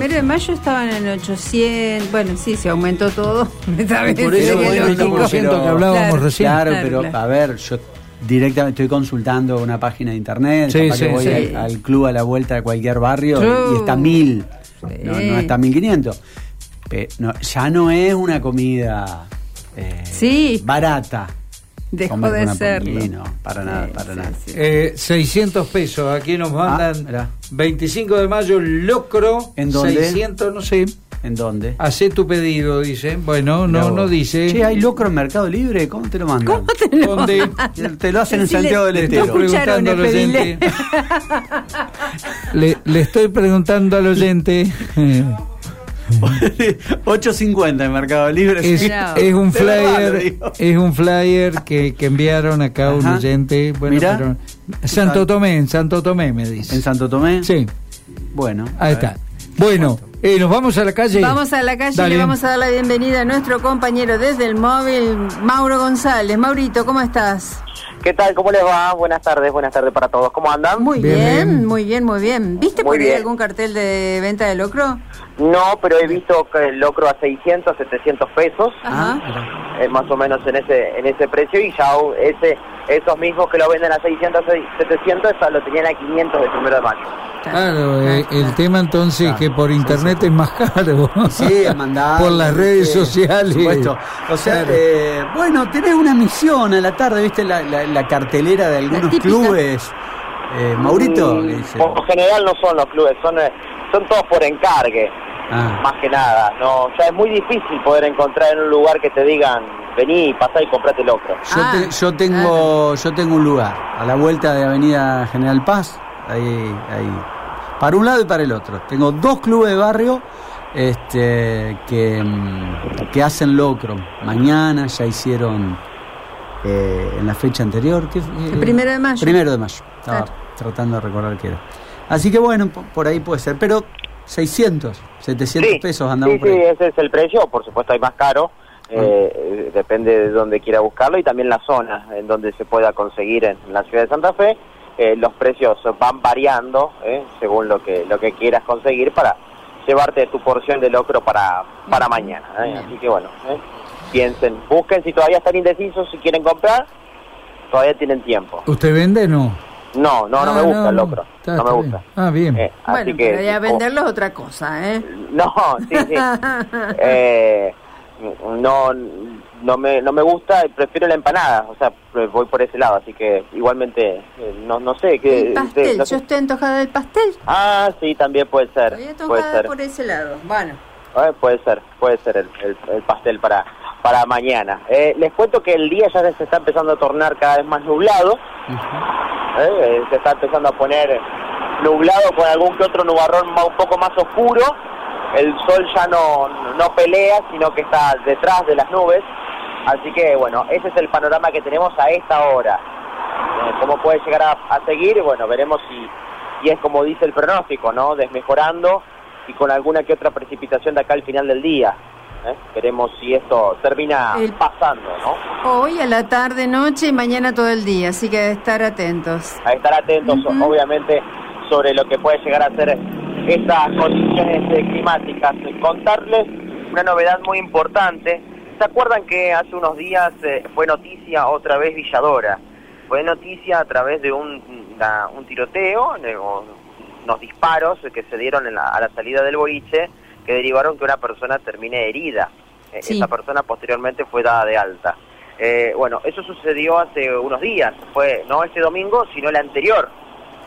primero de mayo estaban en 800. Bueno, sí, se aumentó todo. Por eso el lógico. 20% que hablábamos Claro. recién. Claro, Claro, pero claro. a ver, yo directamente estoy consultando una página de internet, Sí, que voy sí. al, al club a la vuelta de cualquier barrio True. y está mil, Sí. no, no está mil quinientos. Pe- no, ya no es una comida eh, Sí. barata. Dejó Comer de serlo. no, para nada, Sí, para sí, nada. sí. Eh, 600 pesos, aquí nos mandan mirá. 25 de mayo, locro, ¿En dónde? 600, no sé, ¿En dónde? hacé tu pedido, dice. Bueno, no, no dice. Che, ¿hay locro en Mercado Libre? ¿Cómo te lo mandan? ¿Cómo te lo ¿Dónde? Te lo hacen en Santiago del Le Estero. estoy preguntando al oyente. le, le estoy preguntando al oyente. 8.50 en Mercado Libre. Es, un flyer, es un flyer que, que enviaron acá un oyente. Bueno, Mirá. pero Santo Tomé, en Santo Tomé me dice. ¿En Santo Tomé? Sí, Bueno. ahí está. Bueno, eh, nos vamos a la calle. Vamos a la calle Dale. y le vamos a dar la bienvenida a nuestro compañero desde el móvil, Mauro González. Maurito, ¿cómo estás? ¿Qué tal? ¿Cómo les va? Buenas tardes, buenas tardes para todos. ¿Cómo andan? Muy Bien, bien, bien. muy bien, muy bien. ¿Viste Muy por ahí bien. algún cartel de venta de locro? No, pero he visto que el locro a 600, 700 pesos, Ajá. Ah, eh, más o menos en ese en ese precio, y ya ese esos mismos que lo venden a 600, 700, ya lo tenían a 500 de primero de mayo. Claro, eh, el tema entonces Claro, que por internet es más caro. Sí, mandar. Por las redes sí, sociales. por supuesto. O sea, Claro. eh, bueno, tenés una misión a la tarde, ¿viste? La, la- la cartelera de algunos clubes. Eh, Maurito, Mm. Por general no son los clubes, son eh, son todos por encargue, Ah, más que nada. No, ya es muy difícil poder encontrar en un lugar que te digan, vení, pasá y comprate locro. yo, Ah, te- yo tengo yo tengo un lugar a la vuelta de Avenida General Paz, ahí, ahí, para un lado y para el otro. Tengo dos clubes de barrio este, que, mm, que hacen locro. Mañana ya hicieron eh, en la fecha anterior. ¿qué? El primero de mayo. Primero de mayo. Estaba Claro. tratando de recordar qué era. Así que bueno, po- por ahí puede ser. Pero 600, 700 pesos andamos sí, por sí, ese es el precio. Por supuesto, hay más caro. eh, eh, depende de donde quiera buscarlo y también la zona en donde se pueda conseguir en, la ciudad de Santa Fe. Eh, los precios van variando eh, según lo que lo que quieras conseguir para llevarte tu porción de locro para para mañana. eh. Así que bueno, eh, piensen, busquen si todavía están indecisos si quieren comprar, todavía tienen tiempo. ¿Usted vende o no? No, no, no Ah, me gusta el locro, Está- no me gusta. bien. Ah, bien. Eh, así Bueno, que pero ya venderlo es otra cosa, ¿eh? no, sí, sí. Eh, no, no me, no me gusta, prefiero la empanada, o sea, voy por ese lado, así que igualmente, eh, no, no sé qué. El pastel, no sé. yo estoy antojada del pastel. Ah, sí, también puede ser, Estoy puede antojada ser, por ese lado. Bueno, Eh, puede ser, puede ser el, el- el pastel para para mañana. Eh, les cuento que el día ya se está empezando a tornar cada vez más nublado, ¿eh? Eh, se está empezando a poner nublado con algún que otro nubarrón un poco más oscuro. El sol ya no, no pelea, sino que está detrás de las nubes. Así que bueno, ese es el panorama que tenemos a esta hora. Eh, ¿Cómo puede llegar a, a seguir? Bueno, veremos si, si es como dice el pronóstico, ¿no? Desmejorando y con alguna que otra precipitación de acá al final del día. ¿Eh? Veremos si esto termina El- pasando, ¿no? hoy a la tarde, noche y mañana todo el día, así que de estar atentos. a estar atentos Ujú. obviamente sobre lo que puede llegar a ser estas condiciones eh, climáticas. Contarles una novedad muy importante. ¿Se acuerdan que hace unos días eh, fue noticia otra vez Villadora? Fue noticia a través de un, una- un tiroteo, de- o unos disparos que se dieron en la- a la salida del boliche que derivaron que una persona termine herida. Eh, Sí. Esa persona posteriormente fue dada de alta. Eh, bueno, eso sucedió hace unos días, fue no este domingo, sino el anterior,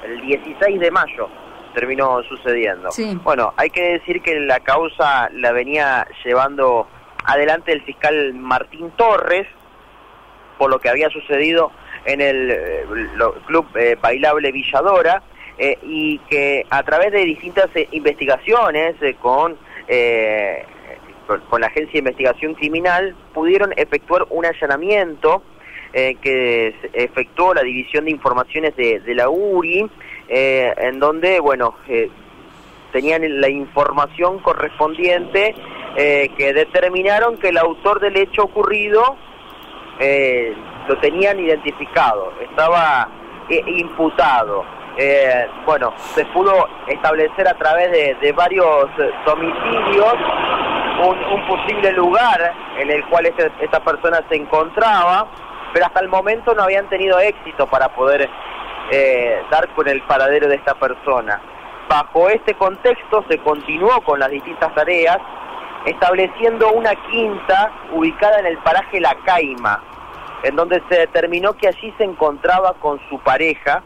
el 16 de mayo terminó sucediendo. Sí. Bueno, hay que decir que la causa la venía llevando adelante el fiscal Martín Torres, por lo que había sucedido en el eh, club eh, bailable Villadora, eh, y que a través de distintas eh, investigaciones eh, con, eh, con, con la Agencia de Investigación Criminal pudieron efectuar un allanamiento eh, que efectuó la División de Informaciones de, de la URI, en donde, bueno, tenían la información correspondiente que determinaron que el autor del hecho ocurrido lo tenían identificado, estaba imputado. Eh, bueno, se pudo establecer a través de, varios domicilios un, un posible lugar en el cual este- esta persona se encontraba, pero hasta el momento no habían tenido éxito para poder eh, dar con el paradero de esta persona. Bajo este contexto se continuó con las distintas tareas, estableciendo una quinta ubicada en el paraje La Caima, en donde se determinó que allí se encontraba con su pareja,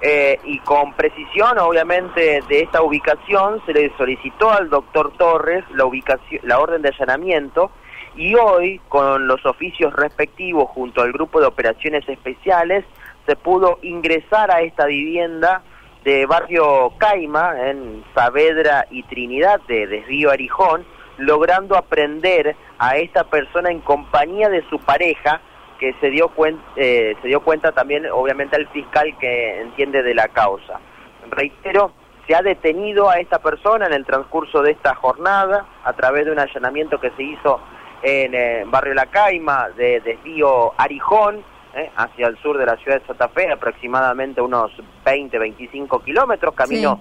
eh, y con precisión, obviamente, de esta ubicación se le solicitó al doctor Torres la ubicación, la orden de allanamiento y hoy, con los oficios respectivos junto al grupo de operaciones especiales, se pudo ingresar a esta vivienda de barrio Caima, en Saavedra y Trinidad, de Desvío Arijón, logrando aprender a esta persona en compañía de su pareja, que se dio, cuen- eh, se dio cuenta también, obviamente, al fiscal que entiende de la causa. Reitero, se ha detenido a esta persona en el transcurso de esta jornada a través de un allanamiento que se hizo en eh, Barrio La Caima, de desvío Arijón, eh, hacia el sur de la ciudad de Santa Fe, aproximadamente unos 20-25 kilómetros, camino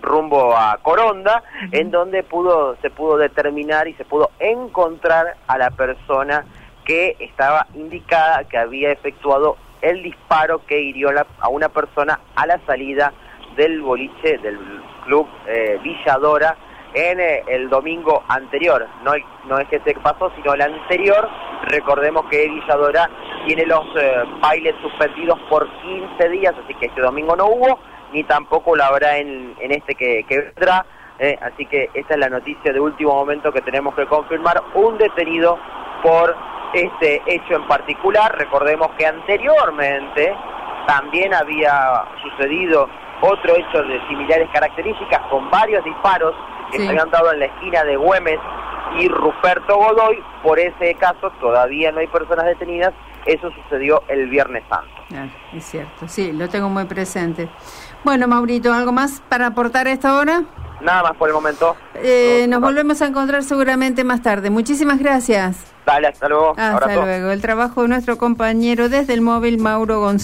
rumbo a Coronda, en donde pudo se pudo determinar y se pudo encontrar a la persona que estaba indicada que había efectuado el disparo que hirió a una persona a la salida del boliche del club eh, Villadora en eh, el domingo anterior. No, no es que se pasó, sino el anterior. Recordemos que Villadora tiene los eh, bailes suspendidos por 15 días, así que este domingo no hubo, ni tampoco lo habrá en, en este que, que vendrá. eh, así que esta es la noticia de último momento que tenemos que confirmar. Un detenido por este hecho en particular. Recordemos que anteriormente también había sucedido otro hecho de similares características con varios disparos que Sí. se habían dado en la esquina de Güemes y Ruperto Godoy. Por ese caso todavía no hay personas detenidas. Eso sucedió el Viernes Santo. Claro, es cierto, sí, lo tengo muy presente. Bueno, Maurito, ¿algo más para aportar a esta hora? Nada más por el momento. Eh, nos volvemos a encontrar seguramente más tarde. Muchísimas gracias. Dale, hasta luego. Hasta Abrazo. luego. El trabajo de nuestro compañero desde el móvil, Mauro González.